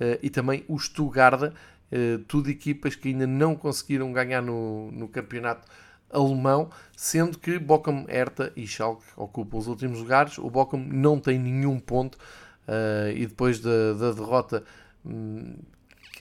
uh, e também o Stuttgart, uh, tudo equipas que ainda não conseguiram ganhar no, no campeonato alemão, sendo que Bochum, Hertha e Schalke ocupam os últimos lugares, o Bochum não tem nenhum ponto uh, e depois da, da derrota um,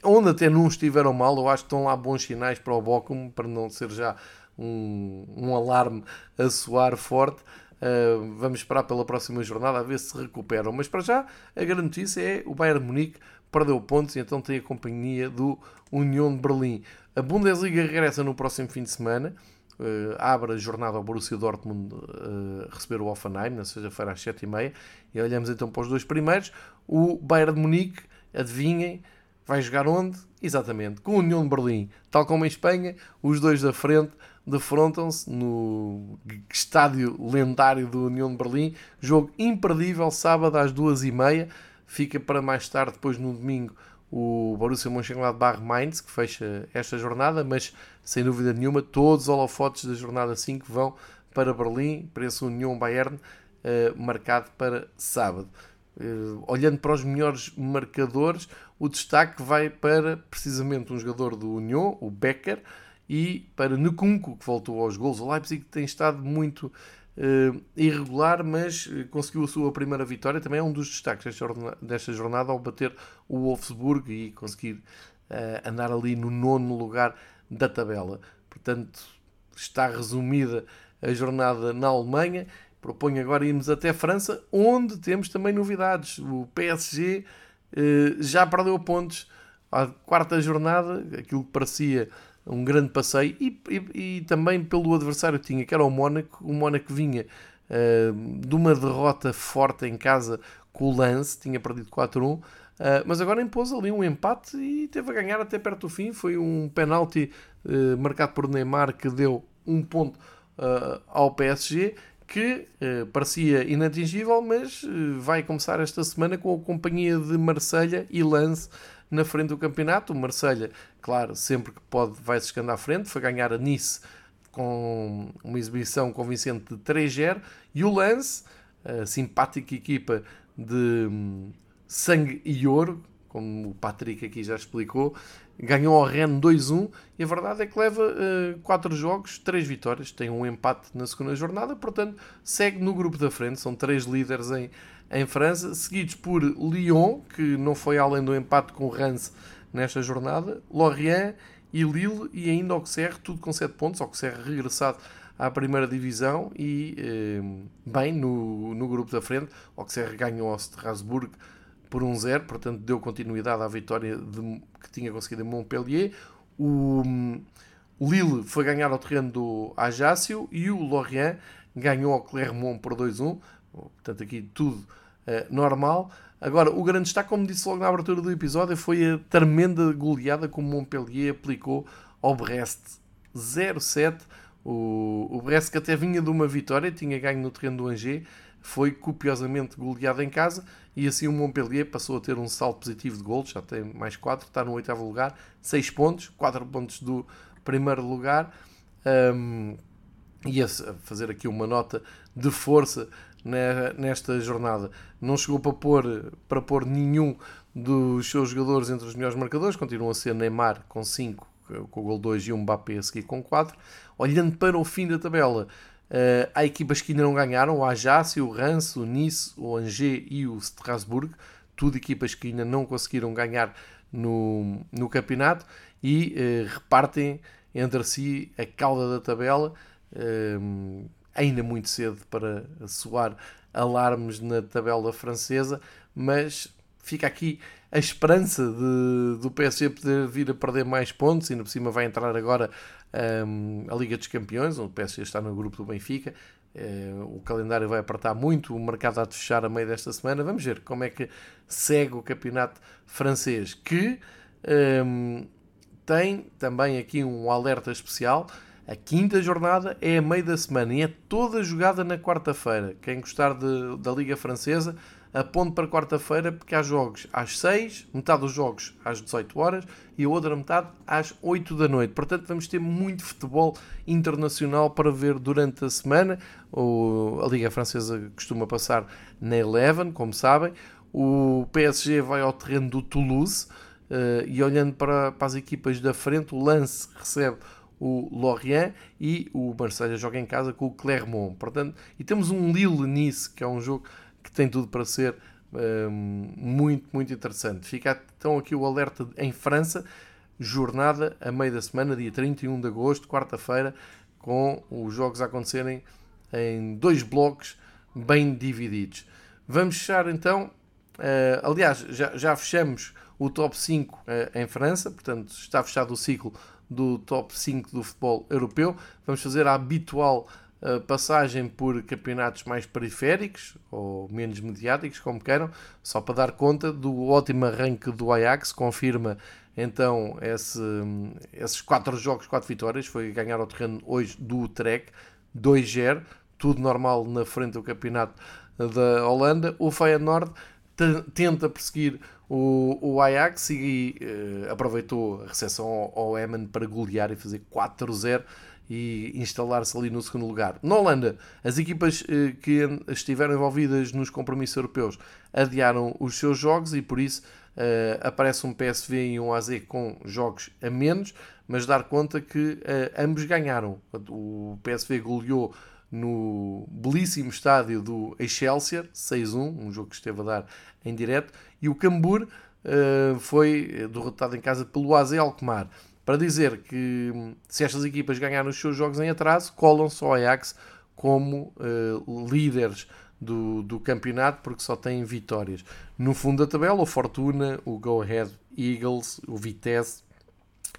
onde até não estiveram mal, eu acho que estão lá bons sinais para o Bochum, para não ser já um, um alarme a soar forte. Uh, vamos esperar pela próxima jornada a ver se recuperam. Mas para já, a grande notícia é o Bayern Munique perdeu pontos e então tem a companhia do União de Berlim. A Bundesliga regressa no próximo fim de semana. Uh, abre a jornada ao Borussia Dortmund uh, receber o Offenheim na sexta-feira às 7h30 e olhamos então para os dois primeiros. O Bayern de Munique, adivinhem, Vai jogar onde? Exatamente, com o União de Berlim. Tal como em Espanha, os dois da frente defrontam-se no estádio lendário do União de Berlim. Jogo imperdível, sábado às duas e meia. Fica para mais tarde, depois no domingo, o Borussia Mönchengladbach-Mainz, que fecha esta jornada, mas sem dúvida nenhuma, todos os holofotes da jornada 5 vão para Berlim, para esse União Bayern, uh, marcado para sábado. Uh, olhando para os melhores marcadores, o destaque vai para precisamente um jogador do União, o Becker, e para Nkunku, que voltou aos gols. O Leipzig tem estado muito uh, irregular, mas eh, conseguiu a sua primeira vitória. Também é um dos destaques desta jornada, desta jornada ao bater o Wolfsburg e conseguir uh, andar ali no nono lugar da tabela. Portanto, está resumida a jornada na Alemanha. Proponho agora irmos até França, onde temos também novidades. O PSG eh, já perdeu pontos à quarta jornada, aquilo que parecia um grande passeio, e, e, e também pelo adversário que tinha, que era o Mónaco. O Mónaco vinha uh, de uma derrota forte em casa com o Lance, tinha perdido 4-1. Uh, eh, mas agora impôs ali um empate e teve a ganhar até perto do fim. Foi um penalti uh, marcado por Neymar que deu um ponto ao PSG que eh, parecia inatingível, mas eh, vai começar esta semana com a companhia de Marselha e Lance na frente do campeonato. O Marselha, claro, sempre que pode vai se escando à frente, foi ganhar a Nice com uma exibição convincente de 3-0 e o Lance, a simpática equipa de hum, sangue e ouro, como o Patrick aqui já explicou, ganhou ao Rennes 2-1 e a verdade é que leva uh, 4 jogos, 3 vitórias, tem um empate na segunda jornada, portanto segue no grupo da frente, são 3 líderes em, em França, seguidos por Lyon, que não foi além do empate com o Reims nesta jornada, Lorient e Lille e ainda Auxerre, tudo com 7 pontos, Auxerre regressado à primeira divisão e eh, bem no, no grupo da frente, Auxerre ganhou ao Strasbourg por 1-0, portanto deu continuidade à vitória de, que tinha conseguido em Montpellier. O, o Lille foi ganhar ao terreno do Ajaccio e o Lorient ganhou ao Clermont por 2-1. Portanto, aqui tudo uh, normal. Agora, o grande destaque, como disse logo na abertura do episódio, foi a tremenda goleada que o Montpellier aplicou ao Brest. 0-7. O, o Brest que até vinha de uma vitória, tinha ganho no terreno do Angers, foi copiosamente goleado em casa e assim o Montpellier passou a ter um salto positivo de gols, já tem mais 4, está no oitavo lugar, 6 pontos, 4 pontos do primeiro lugar. Um, e a fazer aqui uma nota de força nesta jornada. Não chegou para pôr, para pôr nenhum dos seus jogadores entre os melhores marcadores, continua a ser Neymar com 5, com o gol 2 e um Mbappé a seguir com 4. Olhando para o fim da tabela, Uh, há equipas que ainda não ganharam, o Ajax, o Reims, o Nice, o Angers e o Strasbourg, tudo equipas que ainda não conseguiram ganhar no, no campeonato e uh, repartem entre si a cauda da tabela, uh, ainda muito cedo para soar alarmes na tabela francesa, mas fica aqui a esperança de, do PSG poder vir a perder mais pontos, e ainda por cima vai entrar agora um, a Liga dos Campeões, onde o PSG está no grupo do Benfica. Uh, o calendário vai apertar muito, o mercado há de fechar a meio desta semana. Vamos ver como é que segue o campeonato francês, que um, tem também aqui um alerta especial. A quinta jornada é a meio da semana e é toda jogada na quarta-feira. Quem gostar de, da Liga Francesa, aponte para quarta-feira, porque há jogos às 6, metade dos jogos às 18 horas e a outra metade às 8 da noite. Portanto, vamos ter muito futebol internacional para ver durante a semana. O, a Liga Francesa costuma passar na Eleven, como sabem. O PSG vai ao terreno do Toulouse uh, e olhando para, para as equipas da frente, o Lance recebe o Lorient e o Marseille joga em casa com o Clermont. Portanto, e temos um Lille-Nice, que é um jogo que tem tudo para ser um, muito, muito interessante. Fica então aqui o alerta em França, jornada a meio da semana, dia 31 de agosto, quarta-feira, com os jogos a acontecerem em dois blocos bem divididos. Vamos fechar então, uh, aliás, já, já fechamos o top 5 uh, eh, em França, portanto está fechado o ciclo do top 5 do futebol europeu. Vamos fazer a habitual passagem por campeonatos mais periféricos ou menos mediáticos, como queiram, só para dar conta do ótimo arranque do Ajax, confirma então esse, esses quatro jogos, quatro vitórias, foi ganhar ao terreno hoje do Utrecht, 2-0, tudo normal na frente do campeonato da Holanda. O Feyenoord tenta perseguir o, o Ajax e uh, aproveitou a recepção ao, ao para golear e fazer 4-0 e instalar-se ali no segundo lugar. Na Holanda, as equipas eh, que estiveram envolvidas nos compromissos europeus adiaram os seus jogos e por isso eh, aparece um PSV e um AZ com jogos a menos, mas dar conta que eh, ambos ganharam. O PSV goleou no belíssimo estádio do Excelsior, 6-1, um jogo que esteve a dar em direto, e o Cambur foi derrotado em casa pelo AZ Alkmaar para dizer que hum, se estas equipas ganharem os seus jogos em atraso, colam-se ao Ajax como uh, líderes do, do campeonato porque só têm vitórias. No fundo da tabela, o Fortuna, o Go Ahead Eagles, o Vitesse,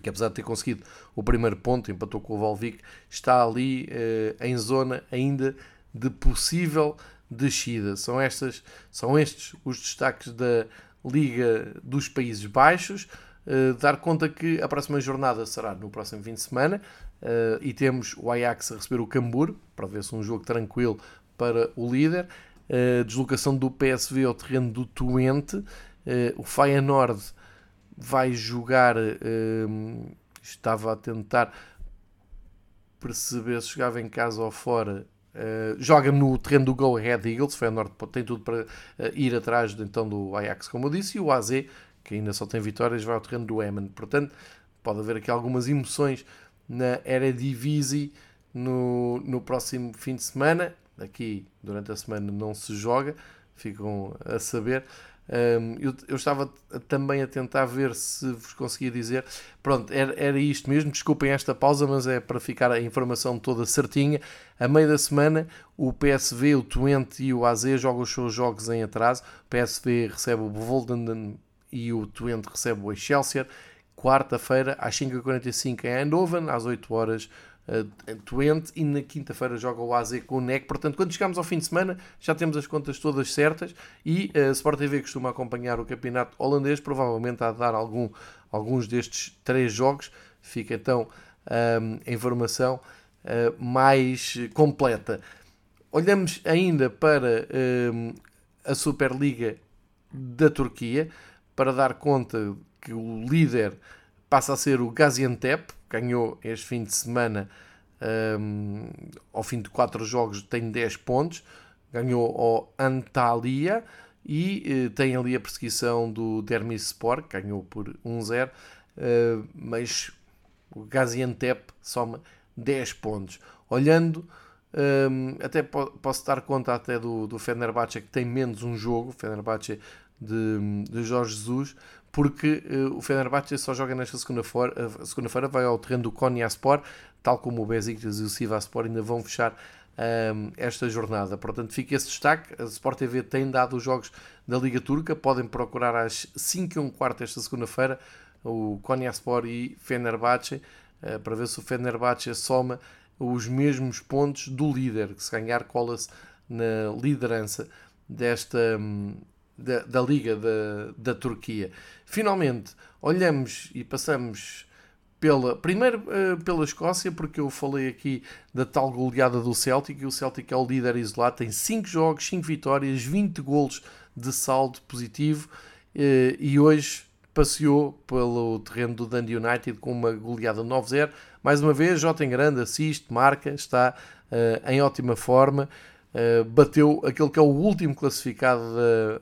que apesar de ter conseguido o primeiro ponto, empatou com o Valvic, está ali uh, em zona ainda de possível descida. São, estas, são estes os destaques da Liga dos Países Baixos. Uh, dar conta que a próxima jornada será no próximo fim de semana uh, e temos o Ajax a receber o Cambur para ver se um jogo tranquilo para o líder. Uh, deslocação do PSV ao terreno do Twente. Uh, o Feyenoord vai jogar. Uh, estava a tentar perceber se jogava em casa ou fora. Uh, joga no terreno do Go Ahead Eagles. Feyenoord tem tudo para ir atrás então do Ajax, como eu disse. E o AZ, que ainda só tem vitórias, vai ao terreno do Emmen. Portanto, pode haver aqui algumas emoções na Eredivisie no, no próximo fim de semana. Aqui, durante a semana, não se joga, ficam a saber. Um, eu, eu, estava também a tentar ver se vos conseguia dizer. Pronto, era, era isto mesmo. Desculpem esta pausa, mas é para ficar a informação toda certinha. A meio da semana, o PSV, o Twente e o AZ jogam os seus jogos em atraso. O PSV recebe o Volden e o Twente recebe o Excelsior. Quarta-feira, às 5h45 em Eindhoven, às 8 horas uh, Twente e na quinta-feira joga o AZ com o NEC. Portanto, quando chegamos ao fim de semana, já temos as contas todas certas e a Sport TV costuma acompanhar o campeonato holandês, provavelmente a dar algum, alguns destes três jogos. Fica então um, a informação uh, mais completa. Olhamos ainda para um, a Superliga da Turquia para dar conta que o líder passa a ser o Gaziantep, ganhou este fim de semana, um, ao fim de 4 jogos, tem 10 pontos, ganhou ao Antalya e uh, tem ali a perseguição do Dermispor, que ganhou por 1-0, uh, mas o Gaziantep soma 10 pontos. Olhando, um, até po posso dar conta até do, do Fenerbahçe, que tem menos um jogo, o Fenerbahçe de, de Jorge Jesus, porque uh, o Fenerbahçe só joga nesta segunda-feira, uh, segunda vai ao terreno do Konyaspor, tal como o Besiktas e o Sivaspor ainda vão fechar uh, esta jornada. Portanto, fica esse destaque. A Sport TV tem dado os jogos da Liga Turca, podem procurar às 5 e um quarto esta segunda-feira o Konyaspor e Fenerbahçe, uh, para ver se o Fenerbahçe soma os mesmos pontos do líder, que se ganhar cola-se na liderança desta, um, da, da Liga da, da Turquia. Finalmente, olhamos e passamos pela, primeiro uh, pela Escócia, porque eu falei aqui da tal goleada do Celtic, e o Celtic é o líder isolado, tem 5 jogos, 5 vitórias, 20 golos de saldo positivo, uh, e hoje passeou pelo terreno do Dundee United com uma goleada 9-0. Mais uma vez, Jota em grande, assiste, marca, está uh, em ótima forma. Uh, bateu aquele que é o último classificado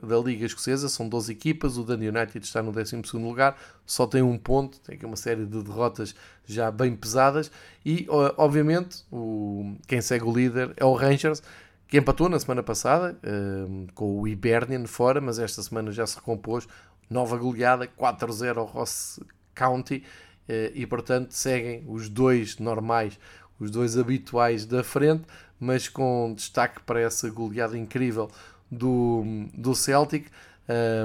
da, da Liga Escocesa, são 12 equipas, o Dundee United está no 12 lugar, só tem um ponto, tem aqui uma série de derrotas já bem pesadas, e obviamente o, quem segue o líder é o Rangers, que empatou na semana passada uh, com o Hibernian fora, mas esta semana já se recompôs, nova goleada, 4-0 ao Ross County, uh, e portanto seguem os dois normais, os dois habituais da frente, mas com destaque para essa goleada incrível do, do Celtic.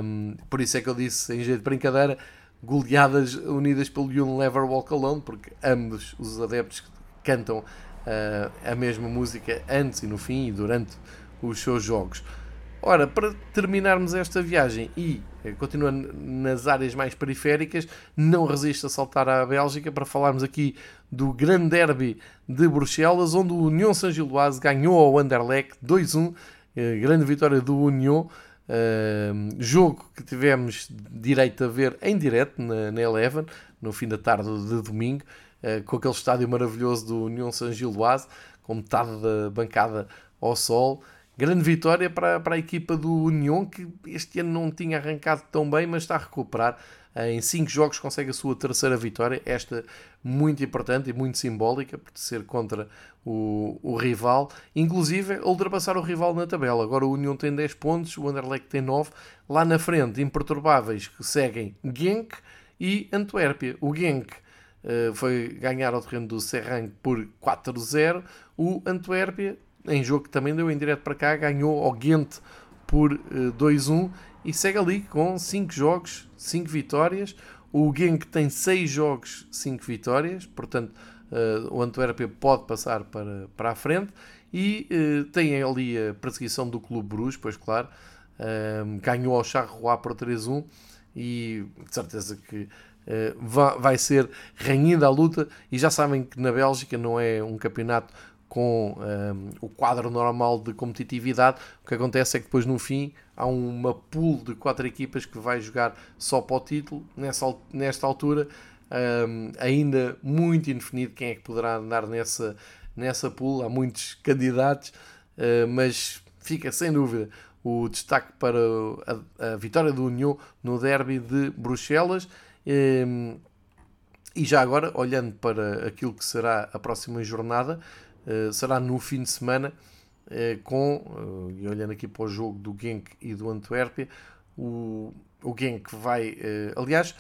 Um, por isso é que eu disse, em jeito de brincadeira, goleadas unidas pelo You'll Never Walk Alone, porque ambos os adeptos cantam uh, a mesma música antes e no fim e durante os seus jogos. Ora, para terminarmos esta viagem e eh, continuando nas áreas mais periféricas, não resisto a saltar à Bélgica para falarmos aqui do grande derby de Bruxelas, onde o União Saint-Gilloise ganhou ao Anderlecht 2-1, eh, grande vitória do União, uh, jogo que tivemos direito a ver em direto na, na Eleven, no fim da tarde de domingo, uh, com aquele estádio maravilhoso do União Saint-Gilloise, com metade da bancada ao sol, Grande vitória para, para a equipa do União, que este ano não tinha arrancado tão bem, mas está a recuperar. Em 5 jogos consegue a sua terceira vitória, esta muito importante e muito simbólica, por ser contra o, o rival, inclusive ultrapassar o rival na tabela. Agora o União tem 10 pontos, o Anderlecht tem 9. Lá na frente, imperturbáveis, que seguem Genk e Antuérpia. O Genk uh, foi ganhar ao terreno do Serrang por 4-0. O Antuérpia em jogo que também deu em direto para cá, ganhou ao Ghent por uh, eh, 2-1 e segue ali com 5 jogos, 5 vitórias. O Genk tem 6 jogos, 5 vitórias, portanto uh, o Antuérpia pode passar para, para a frente e uh, tem ali a perseguição do Clube Bruges, pois claro, uh, ganhou ao Charleroi por 3-1 e de certeza que vai ser renhida a luta e já sabem que na Bélgica não é um campeonato com um, o quadro normal de competitividade. O que acontece é que depois no fim há uma pool de quatro equipas que vai jogar só para o título. Nessa, nesta altura, um, ainda muito indefinido quem é que poderá andar nessa, nessa pool. Há muitos candidatos, uh, mas fica sem dúvida o destaque para a, a vitória do União no derby de Bruxelas. Um, e já agora, olhando para aquilo que será a próxima jornada, será no fim de semana, uh, com, uh, e olhando aqui para o jogo do Genk e do Antuérpia, o, o Genk vai, aliás,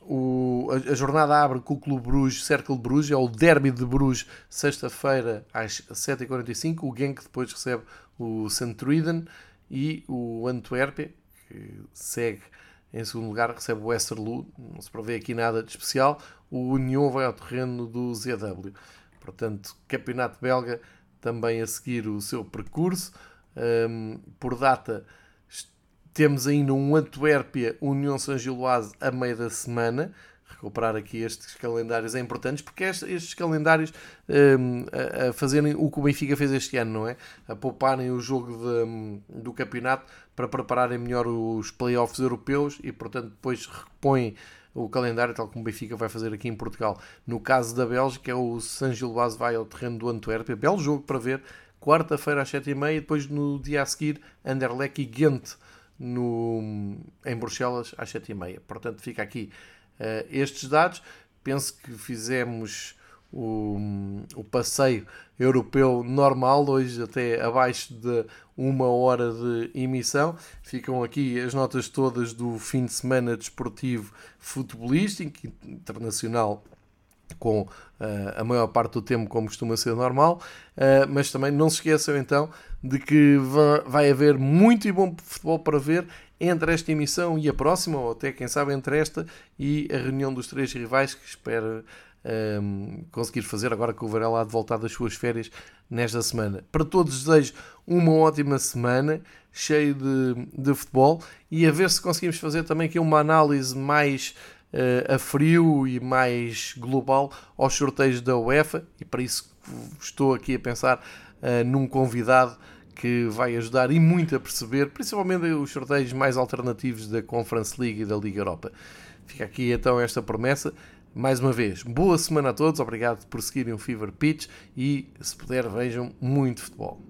o, a, a, jornada abre com o Clube Bruges, Cercle Bruges, é o derby de Bruges, sexta-feira às 7h45. O Genk depois recebe o Centruiden e o Antuérpia, que segue em segundo lugar, recebe o Westerlo, não se prevê aqui nada de especial. O Union vai ao terreno do ZW. Portanto, campeonato belga também a seguir o seu percurso. Um, por data, temos ainda um Antuérpia União São Giloase a meio da semana. Recuperar aqui estes calendários é importante porque estes calendários um, a, a, fazerem o que o Benfica fez este ano, não é? A pouparem o jogo de, do campeonato para prepararem melhor os playoffs europeus e, portanto, depois repõem o calendário, tal como o Benfica vai fazer aqui em Portugal. No caso da Bélgica, é o San Gilbase vai ao terreno do Antuérpia. Belo jogo para ver. Quarta-feira às 7h30 e depois no dia a seguir, Anderlecht e Ghent no, em Bruxelas às 7h30. Portanto, fica aqui uh, estes dados. Penso que fizemos o, o passeio europeu normal, hoje até abaixo de uma hora de emissão. Ficam aqui as notas todas do fim de semana desportivo futebolístico internacional com uh, a maior parte do tempo como costuma ser normal, uh, mas também não se esqueçam então de que vai haver muito e bom futebol para ver entre esta emissão e a próxima, ou até quem sabe entre esta e a reunião dos três rivais que espero um, conseguir fazer agora que o Varela há de voltar das suas férias nesta semana. Para todos desejo uma ótima semana, cheio de, de futebol e a ver se conseguimos fazer também aqui uma análise mais uh, a frio e mais global aos sorteios da UEFA e para isso estou aqui a pensar uh, num convidado que vai ajudar e muito a perceber, principalmente os sorteios mais alternativos da Conference League e da Liga Europa. Fica aqui então esta promessa. Mais uma vez, boa semana a todos, obrigado por seguirem o Fever Pitch e, se puder, vejam muito futebol.